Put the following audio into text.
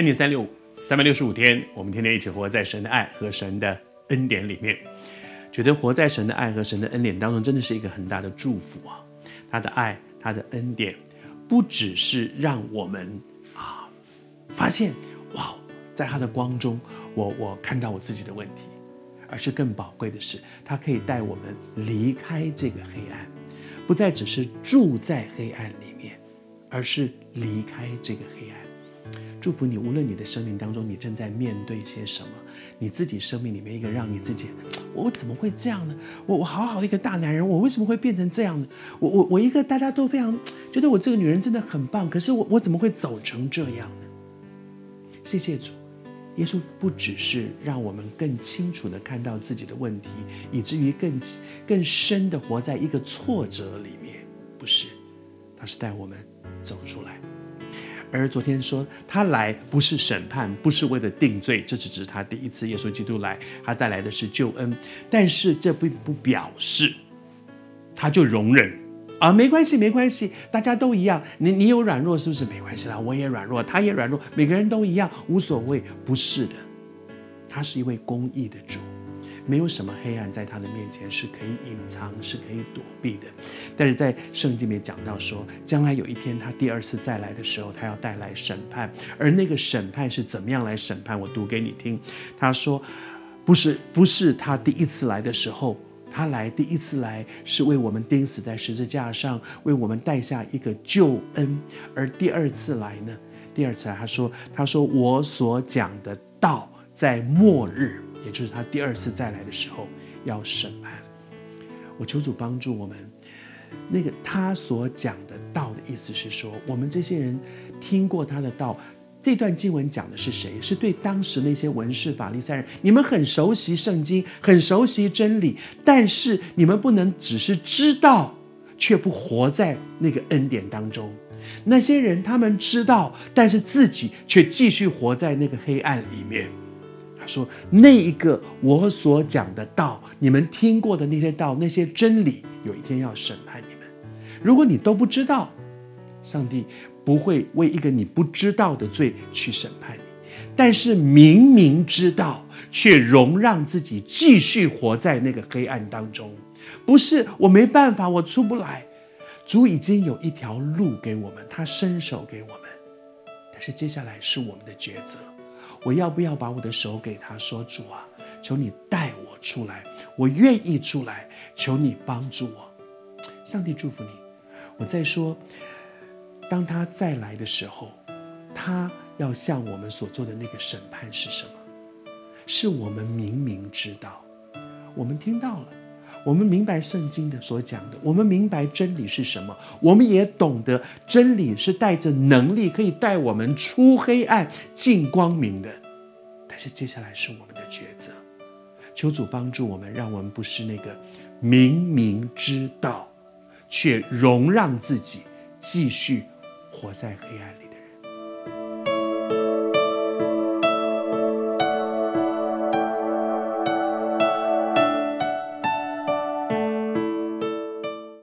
恩典三六五，三百六十五天，我们天天一起活在神的爱和神的恩典里面。觉得活在神的爱和神的恩典当中，真的是一个很大的祝福啊！他的爱，他的恩典，不只是让我们啊发现哇，在他的光中，我我看到我自己的问题，而是更宝贵的是，他可以带我们离开这个黑暗，不再只是住在黑暗里面，而是离开这个黑暗。祝福你，无论你的生命当中你正在面对些什么，你自己生命里面一个让你自己，我怎么会这样呢？我我好好的一个大男人，我为什么会变成这样呢？我我我一个大家都非常觉得我这个女人真的很棒，可是我我怎么会走成这样呢？谢谢主，耶稣不只是让我们更清楚的看到自己的问题，以至于更更深的活在一个挫折里面，不是，他是带我们走出来。而昨天说他来不是审判，不是为了定罪，这只是他第一次耶稣基督来，他带来的是救恩。但是这并不表示他就容忍啊，没关系，没关系，大家都一样。你你有软弱是不是？没关系啦，我也软弱，他也软弱，每个人都一样，无所谓。不是的，他是一位公义的主。没有什么黑暗在他的面前是可以隐藏、是可以躲避的。但是在圣经里面讲到说，将来有一天他第二次再来的时候，他要带来审判。而那个审判是怎么样来审判？我读给你听。他说，不是不是他第一次来的时候，他来第一次来是为我们钉死在十字架上，为我们带下一个救恩。而第二次来呢？第二次来，他说他说我所讲的道在末日。也就是他第二次再来的时候要审判，我求主帮助我们。那个他所讲的道的意思是说，我们这些人听过他的道。这段经文讲的是谁？是对当时那些文士法利赛人，你们很熟悉圣经，很熟悉真理，但是你们不能只是知道，却不活在那个恩典当中。那些人他们知道，但是自己却继续活在那个黑暗里面。说：“那一个我所讲的道，你们听过的那些道，那些真理，有一天要审判你们。如果你都不知道，上帝不会为一个你不知道的罪去审判你。但是明明知道，却容让自己继续活在那个黑暗当中，不是我没办法，我出不来。主已经有一条路给我们，他伸手给我们，但是接下来是我们的抉择。”我要不要把我的手给他说，主啊，求你带我出来，我愿意出来，求你帮助我。上帝祝福你。我再说，当他再来的时候，他要向我们所做的那个审判是什么？是我们明明知道，我们听到了。我们明白圣经的所讲的，我们明白真理是什么，我们也懂得真理是带着能力，可以带我们出黑暗进光明的。但是接下来是我们的抉择，求主帮助我们，让我们不是那个明明知道，却容让自己继续活在黑暗里。